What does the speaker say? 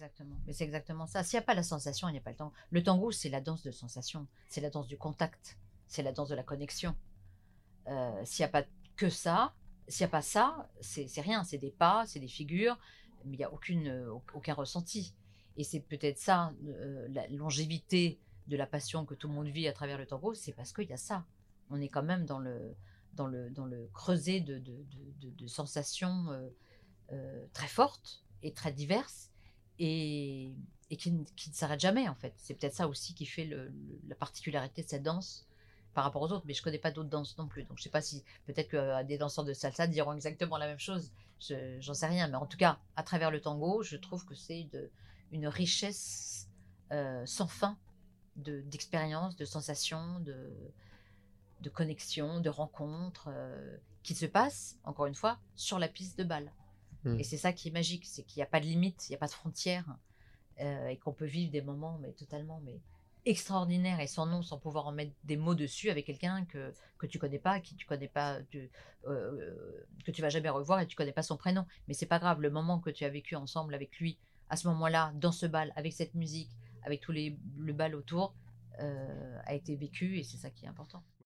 Exactement. Mais c'est exactement ça. S'il n'y a pas la sensation, il n'y a pas le tango. Le tango, c'est la danse de sensation. C'est la danse du contact. C'est la danse de la connexion. Euh, s'il n'y a pas que ça, s'il n'y a pas ça, c'est rien. C'est des pas, c'est des figures, mais il n'y a euh, aucun ressenti. Et c'est peut-être ça, euh, la longévité de la passion que tout le monde vit à travers le tango, c'est parce qu'il y a ça. On est quand même dans le, creuset de sensations très fortes et très diverses et, qui, ne s'arrête jamais en fait. C'est peut-être ça aussi qui fait la particularité de cette danse par rapport aux autres, mais je connais pas d'autres danses non plus. Donc je sais pas si peut-être que euh, des danseurs de salsa diront exactement la même chose. J'en sais rien, mais en tout cas, à travers le tango, je trouve que c'est une richesse euh, sans fin d'expériences, de, sensations, de, de connexions, de rencontres euh, qui se passent, encore une fois, sur la piste de balle. Mmh. Et c'est ça qui est magique, c'est qu'il n'y a pas de limite, il n'y a pas de frontières, euh, et qu'on peut vivre des moments mais totalement mais extraordinaires et sans nom, sans pouvoir en mettre des mots dessus avec quelqu'un que que tu connais pas, qui tu connais pas, tu, euh, que tu vas jamais revoir et tu connais pas son prénom. Mais c'est pas grave, le moment que tu as vécu ensemble avec lui à ce moment-là, dans ce bal, avec cette musique, avec tous les le bal autour, euh, a été vécu et c'est ça qui est important.